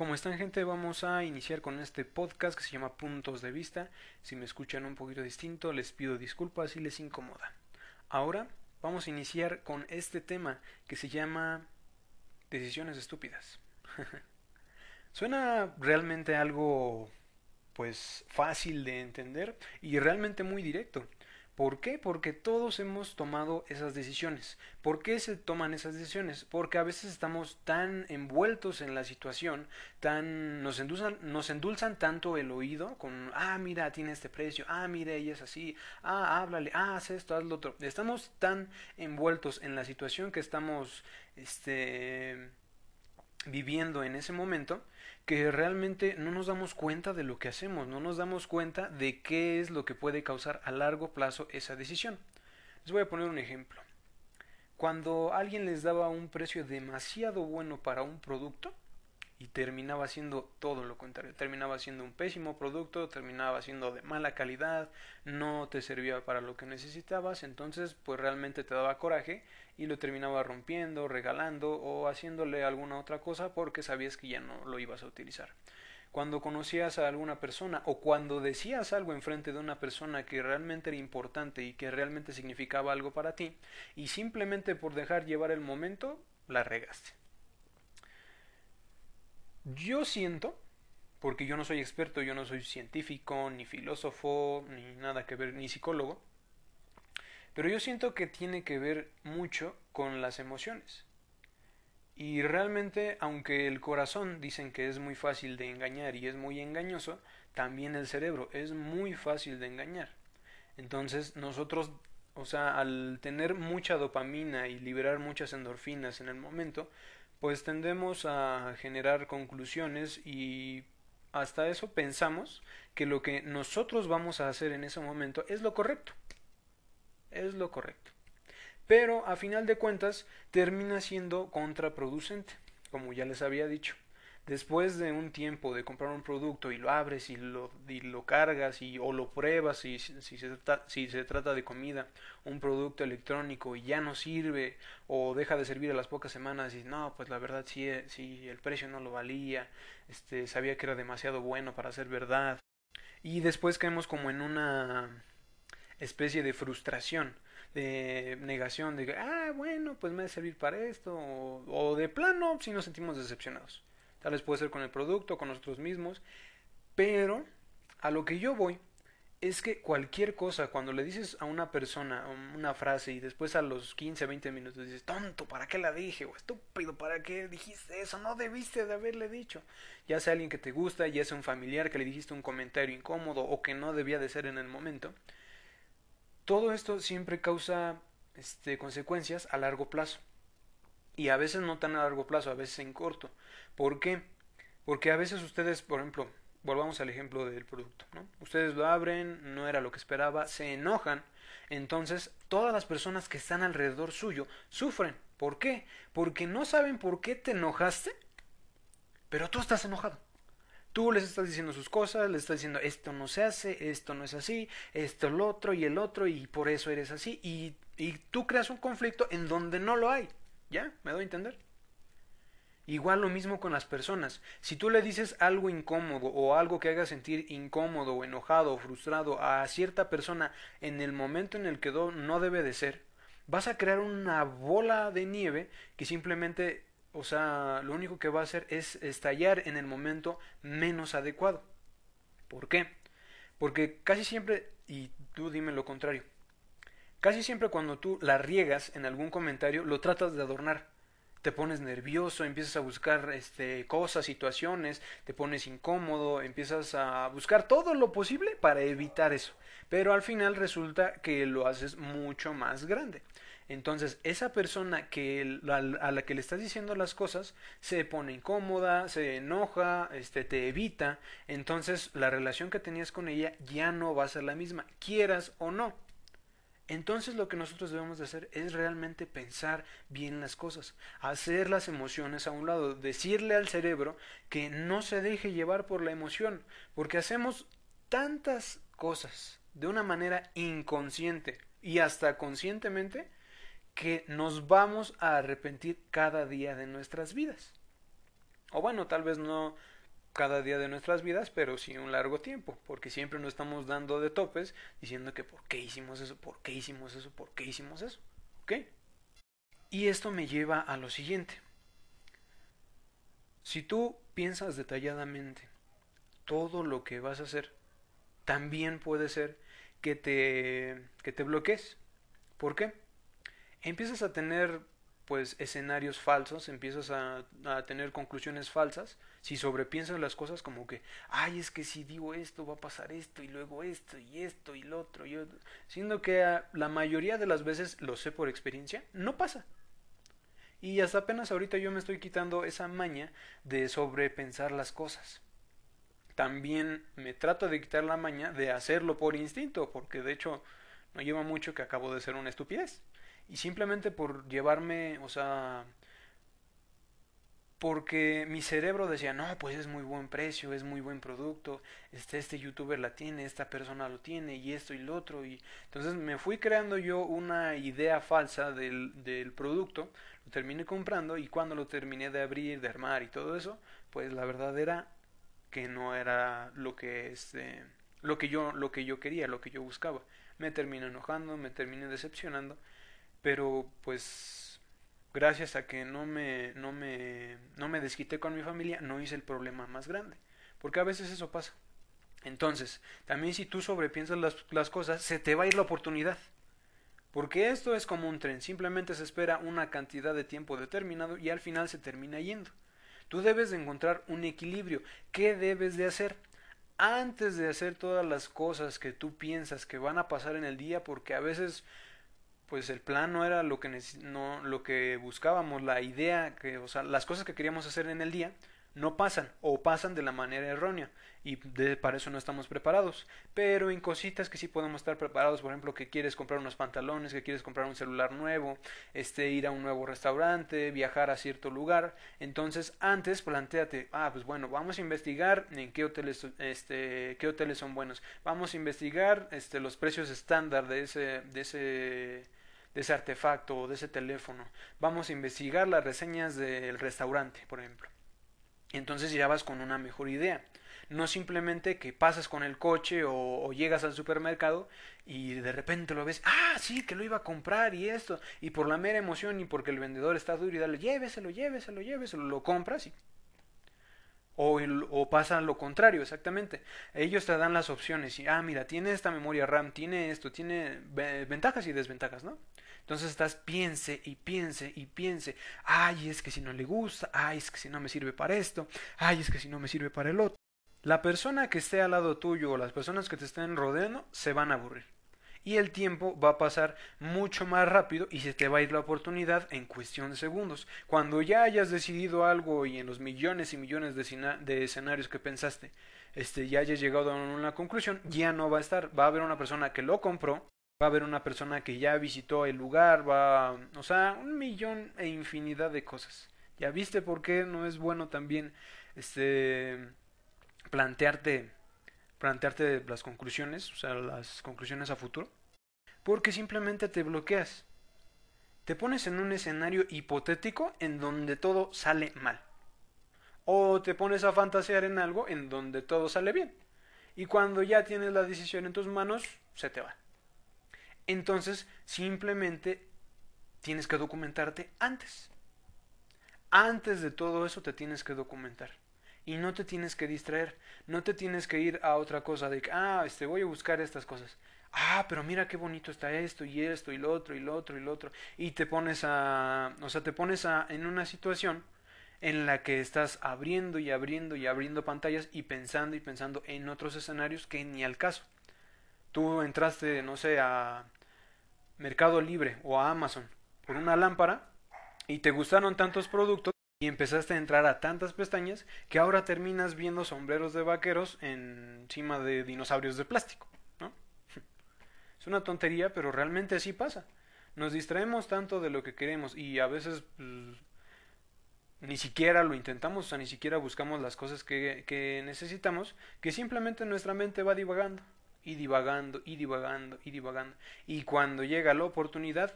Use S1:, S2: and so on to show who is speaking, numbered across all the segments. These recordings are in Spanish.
S1: ¿Cómo están gente? Vamos a iniciar con este podcast que se llama Puntos de Vista. Si me escuchan un poquito distinto, les pido disculpas si les incomoda. Ahora vamos a iniciar con este tema que se llama decisiones estúpidas. Suena realmente algo pues fácil de entender y realmente muy directo. ¿Por qué? Porque todos hemos tomado esas decisiones. ¿Por qué se toman esas decisiones? Porque a veces estamos tan envueltos en la situación, tan nos endulzan, nos endulzan tanto el oído con, ah, mira, tiene este precio, ah, mira, ella es así, ah, háblale, ah, haz esto, haz lo otro. Estamos tan envueltos en la situación que estamos, este, viviendo en ese momento que realmente no nos damos cuenta de lo que hacemos, no nos damos cuenta de qué es lo que puede causar a largo plazo esa decisión. Les voy a poner un ejemplo. Cuando alguien les daba un precio demasiado bueno para un producto, y terminaba siendo todo lo contrario, terminaba siendo un pésimo producto, terminaba siendo de mala calidad, no te servía para lo que necesitabas, entonces pues realmente te daba coraje y lo terminaba rompiendo, regalando o haciéndole alguna otra cosa porque sabías que ya no lo ibas a utilizar. Cuando conocías a alguna persona o cuando decías algo enfrente de una persona que realmente era importante y que realmente significaba algo para ti y simplemente por dejar llevar el momento la regaste. Yo siento, porque yo no soy experto, yo no soy científico, ni filósofo, ni nada que ver, ni psicólogo, pero yo siento que tiene que ver mucho con las emociones. Y realmente, aunque el corazón dicen que es muy fácil de engañar y es muy engañoso, también el cerebro es muy fácil de engañar. Entonces nosotros, o sea, al tener mucha dopamina y liberar muchas endorfinas en el momento, pues tendemos a generar conclusiones y hasta eso pensamos que lo que nosotros vamos a hacer en ese momento es lo correcto. Es lo correcto. Pero a final de cuentas termina siendo contraproducente, como ya les había dicho después de un tiempo de comprar un producto y lo abres y lo, lo cargas y, o lo pruebas y, si, se si se trata de comida, un producto electrónico y ya no sirve o deja de servir a las pocas semanas y no, pues la verdad sí, sí el precio no lo valía, este, sabía que era demasiado bueno para ser verdad. Y después caemos como en una especie de frustración, de negación, de ah, bueno, pues me debe servir para esto, o de plano si nos sentimos decepcionados. Tal vez puede ser con el producto, con nosotros mismos. Pero a lo que yo voy es que cualquier cosa, cuando le dices a una persona una frase y después a los 15, 20 minutos dices, tonto, ¿para qué la dije? O estúpido, ¿para qué dijiste eso? No debiste de haberle dicho. Ya sea alguien que te gusta, ya sea un familiar que le dijiste un comentario incómodo o que no debía de ser en el momento. Todo esto siempre causa este, consecuencias a largo plazo. Y a veces no tan a largo plazo, a veces en corto. ¿Por qué? Porque a veces ustedes, por ejemplo, volvamos al ejemplo del producto, ¿no? Ustedes lo abren, no era lo que esperaba, se enojan, entonces todas las personas que están alrededor suyo sufren. ¿Por qué? Porque no saben por qué te enojaste, pero tú estás enojado. Tú les estás diciendo sus cosas, les estás diciendo esto no se hace, esto no es así, esto lo otro y el otro y por eso eres así y, y tú creas un conflicto en donde no lo hay. ¿Ya? ¿Me doy a entender? Igual lo mismo con las personas. Si tú le dices algo incómodo o algo que haga sentir incómodo o enojado o frustrado a cierta persona en el momento en el que no debe de ser, vas a crear una bola de nieve que simplemente, o sea, lo único que va a hacer es estallar en el momento menos adecuado. ¿Por qué? Porque casi siempre, y tú dime lo contrario, Casi siempre cuando tú la riegas en algún comentario, lo tratas de adornar. Te pones nervioso, empiezas a buscar este, cosas, situaciones, te pones incómodo, empiezas a buscar todo lo posible para evitar eso. Pero al final resulta que lo haces mucho más grande. Entonces, esa persona que a la que le estás diciendo las cosas se pone incómoda, se enoja, este, te evita. Entonces, la relación que tenías con ella ya no va a ser la misma, quieras o no. Entonces lo que nosotros debemos de hacer es realmente pensar bien las cosas, hacer las emociones a un lado, decirle al cerebro que no se deje llevar por la emoción, porque hacemos tantas cosas de una manera inconsciente y hasta conscientemente que nos vamos a arrepentir cada día de nuestras vidas. O bueno, tal vez no cada día de nuestras vidas, pero sí un largo tiempo, porque siempre nos estamos dando de topes diciendo que por qué hicimos eso, por qué hicimos eso, por qué hicimos eso. ¿Ok? Y esto me lleva a lo siguiente. Si tú piensas detalladamente todo lo que vas a hacer, también puede ser que te, que te bloquees. ¿Por qué? Empiezas a tener pues escenarios falsos, empiezas a, tener conclusiones falsas, si sobrepiensas las cosas como que, ay, es que si digo esto va a pasar esto y luego esto y esto y lo otro, y otro. siendo que ah, la mayoría de las veces, lo sé por experiencia, no pasa. Y hasta apenas ahorita yo me estoy quitando esa maña de sobrepensar las cosas. También me trato de quitar la maña de hacerlo por instinto, porque de hecho no lleva mucho que acabo de ser una estupidez. Y simplemente por llevarme, o sea, porque mi cerebro decía, no, pues es muy buen precio, es muy buen producto, este, este youtuber la tiene, esta persona lo tiene, y esto y lo otro. Y entonces me fui creando yo una idea falsa del, del producto, lo terminé comprando y cuando lo terminé de abrir, de armar y todo eso, pues la verdad era que no era lo que este lo que yo lo que yo quería, lo que yo buscaba. Me terminé enojando, me terminé decepcionando pero pues gracias a que no me, no me, no me desquité con mi familia, no hice el problema más grande, porque a veces eso pasa. Entonces, también si tú sobrepiensas las, las cosas, se te va a ir la oportunidad. Porque esto es como un tren, simplemente se espera una cantidad de tiempo determinado y al final se termina yendo. Tú debes de encontrar un equilibrio. ¿Qué debes de hacer? Antes de hacer todas las cosas que tú piensas que van a pasar en el día, porque a veces pues el plan no era lo que no lo que buscábamos, la idea que, o sea, las cosas que queríamos hacer en el día no pasan o pasan de la manera errónea y de, para eso no estamos preparados. Pero en cositas que sí podemos estar preparados, por ejemplo, que quieres comprar unos pantalones, que quieres comprar un celular nuevo, este ir a un nuevo restaurante, viajar a cierto lugar, entonces antes planteate, ah, pues bueno, vamos a investigar en qué hoteles este qué hoteles son buenos. Vamos a investigar este los precios estándar de ese de ese de ese artefacto o de ese teléfono. Vamos a investigar las reseñas del restaurante, por ejemplo. Entonces ya vas con una mejor idea. No simplemente que pasas con el coche o, llegas al supermercado y de repente lo ves, ah, sí, que lo iba a comprar y esto, y por la mera emoción y porque el vendedor está duro y dale, lléveselo, lléveselo, lléveselo, lo compras y o, pasa lo contrario, exactamente. Ellos te dan las opciones y, ah, mira, tiene esta memoria RAM, tiene esto, tiene ventajas y desventajas, ¿no? Entonces estás piense y piense y piense, ay, es que si no le gusta, ay, es que si no me sirve para esto, ay, es que si no me sirve para el otro. La persona que esté al lado tuyo o las personas que te estén rodeando se van a aburrir y el tiempo va a pasar mucho más rápido y se te va a ir la oportunidad en cuestión de segundos. Cuando ya hayas decidido algo y en los millones y millones de, de escenarios que pensaste, este, ya hayas llegado a una conclusión, ya no va a estar, va a haber una persona que lo compró, va a haber una persona que ya visitó el lugar, va, o sea, un millón e infinidad de cosas. ¿Ya viste por qué no es bueno también este plantearte plantearte las conclusiones, o sea, las conclusiones a futuro, porque simplemente te bloqueas. Te pones en un escenario hipotético en donde todo sale mal. O te pones a fantasear en algo en donde todo sale bien. Y cuando ya tienes la decisión en tus manos, se te va. Entonces, simplemente tienes que documentarte antes. Antes de todo eso te tienes que documentar y no te tienes que distraer, no te tienes que ir a otra cosa de que, ah, este, voy a buscar estas cosas. Ah, pero mira qué bonito está esto y esto y lo otro y lo otro y lo otro. Y te pones a, o sea, te pones a, en una situación en la que estás abriendo y abriendo y abriendo pantallas y pensando y pensando en otros escenarios que ni al caso. Tú entraste, no sé, a Mercado Libre o a Amazon por una lámpara y te gustaron tantos productos y empezaste a entrar a tantas pestañas que ahora terminas viendo sombreros de vaqueros encima de dinosaurios de plástico. Es una tontería, pero realmente así pasa. Nos distraemos tanto de lo que queremos y a veces pues, ni siquiera lo intentamos, o sea, ni siquiera buscamos las cosas que, que necesitamos, que simplemente nuestra mente va divagando y divagando y divagando y divagando. Y cuando llega la oportunidad,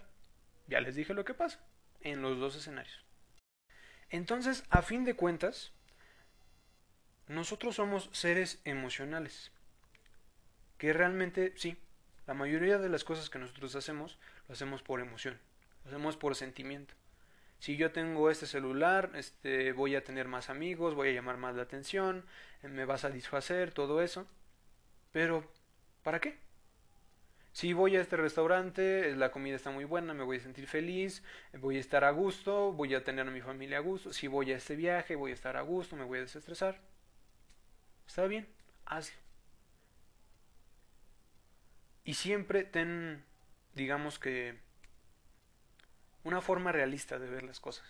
S1: ya les dije lo que pasa en los dos escenarios. Entonces, a fin de cuentas, nosotros somos seres emocionales. Que realmente, sí, la mayoría de las cosas que nosotros hacemos, lo hacemos por emoción, lo hacemos por sentimiento. Si yo tengo este celular, este, voy a tener más amigos, voy a llamar más la atención, eh, me va a satisfacer, todo eso. Pero, ¿para qué? Si voy a este restaurante, la comida está muy buena, me voy a sentir feliz, voy a estar a gusto, voy a tener a mi familia a gusto. Si voy a este viaje, voy a estar a gusto, me voy a desestresar. Está bien, hazlo. Y siempre ten, digamos que, una forma realista de ver las cosas.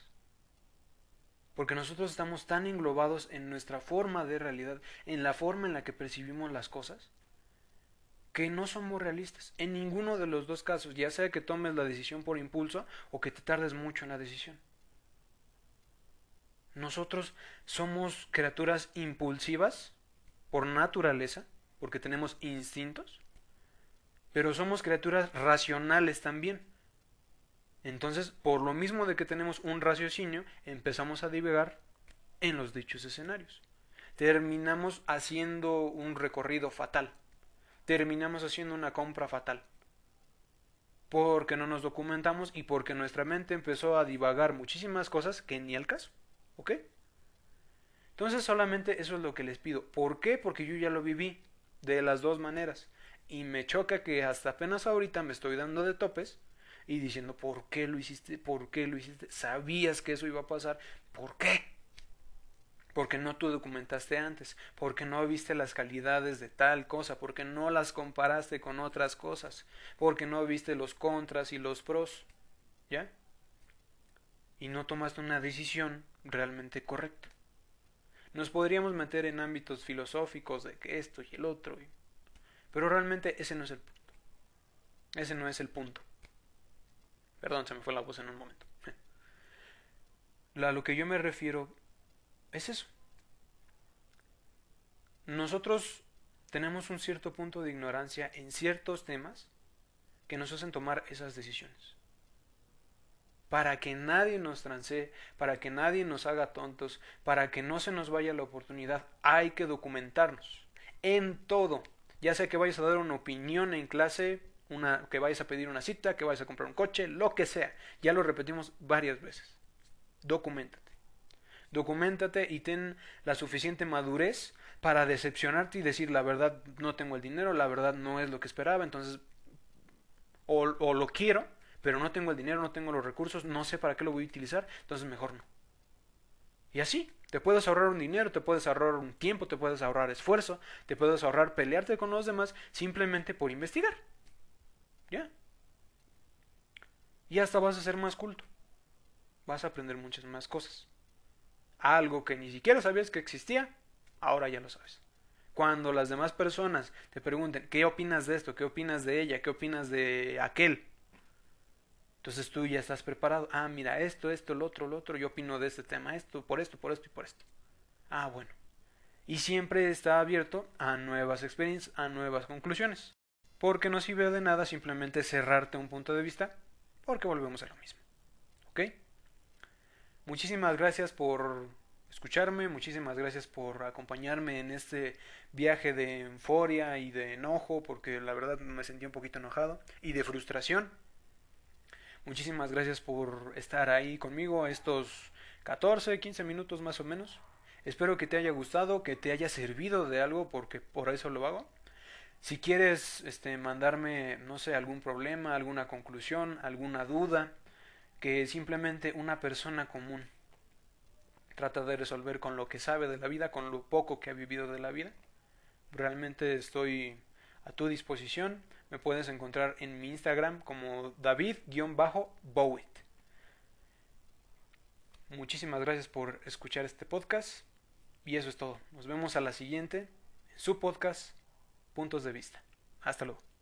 S1: Porque nosotros estamos tan englobados en nuestra forma de realidad, en la forma en la que percibimos las cosas, que no somos realistas. En ninguno de los dos casos, ya sea que tomes la decisión por impulso o que te tardes mucho en la decisión. Nosotros somos criaturas impulsivas por naturaleza, porque tenemos instintos, pero somos criaturas racionales también. Entonces, por lo mismo de que tenemos un raciocinio, empezamos a divagar en los dichos escenarios. Terminamos haciendo un recorrido fatal terminamos haciendo una compra fatal. Porque no nos documentamos y porque nuestra mente empezó a divagar muchísimas cosas que ni al caso. ¿Ok? Entonces solamente eso es lo que les pido. ¿Por qué? Porque yo ya lo viví de las dos maneras. Y me choca que hasta apenas ahorita me estoy dando de topes y diciendo, ¿por qué lo hiciste? ¿Por qué lo hiciste? ¿Sabías que eso iba a pasar? ¿Por qué? porque no tú documentaste antes, porque no viste las calidades de tal cosa, porque no las comparaste con otras cosas, porque no viste los contras y los pros, ¿ya? Y no tomaste una decisión realmente correcta. Nos podríamos meter en ámbitos filosóficos de que esto y el otro, pero realmente ese no es el punto. Ese no es el punto. Perdón, se me fue la voz en un momento. A lo que yo me refiero es eso. Nosotros tenemos un cierto punto de ignorancia en ciertos temas que nos hacen tomar esas decisiones. Para que nadie nos transee, para que nadie nos haga tontos, para que no se nos vaya la oportunidad, hay que documentarnos en todo. Ya sea que vayas a dar una opinión en clase, una, que vayas a pedir una cita, que vayas a comprar un coche, lo que sea. Ya lo repetimos varias veces. Documenta documentate y ten la suficiente madurez para decepcionarte y decir la verdad no tengo el dinero, la verdad no es lo que esperaba, entonces o, o lo quiero, pero no tengo el dinero, no tengo los recursos, no sé para qué lo voy a utilizar, entonces mejor no. Y así, te puedes ahorrar un dinero, te puedes ahorrar un tiempo, te puedes ahorrar esfuerzo, te puedes ahorrar pelearte con los demás simplemente por investigar. ¿Ya? Y hasta vas a ser más culto. Vas a aprender muchas más cosas algo que ni siquiera sabías que existía, ahora ya lo sabes. Cuando las demás personas te pregunten, ¿qué opinas de esto? ¿Qué opinas de ella? ¿Qué opinas de aquel? Entonces tú ya estás preparado. Ah, mira, esto, esto, lo otro, lo otro. Yo opino de este tema, esto, por esto, por esto y por esto. Ah, bueno. Y siempre está abierto a nuevas experiencias, a nuevas conclusiones. Porque no sirve de nada simplemente cerrarte un punto de vista, porque volvemos a lo mismo. ¿Ok? Muchísimas gracias por escucharme, muchísimas gracias por acompañarme en este viaje de euforia y de enojo, porque la verdad me sentí un poquito enojado, y de frustración. Muchísimas gracias por estar ahí conmigo estos 14, 15 minutos más o menos. Espero que te haya gustado, que te haya servido de algo, porque por eso lo hago. Si quieres este, mandarme, no sé, algún problema, alguna conclusión, alguna duda, que simplemente una persona común trata de resolver con lo que sabe de la vida, con lo poco que ha vivido de la vida. Realmente estoy a tu disposición. Me puedes encontrar en mi Instagram como David-Bowit. Muchísimas gracias por escuchar este podcast. Y eso es todo. Nos vemos a la siguiente en su podcast Puntos de Vista. Hasta luego.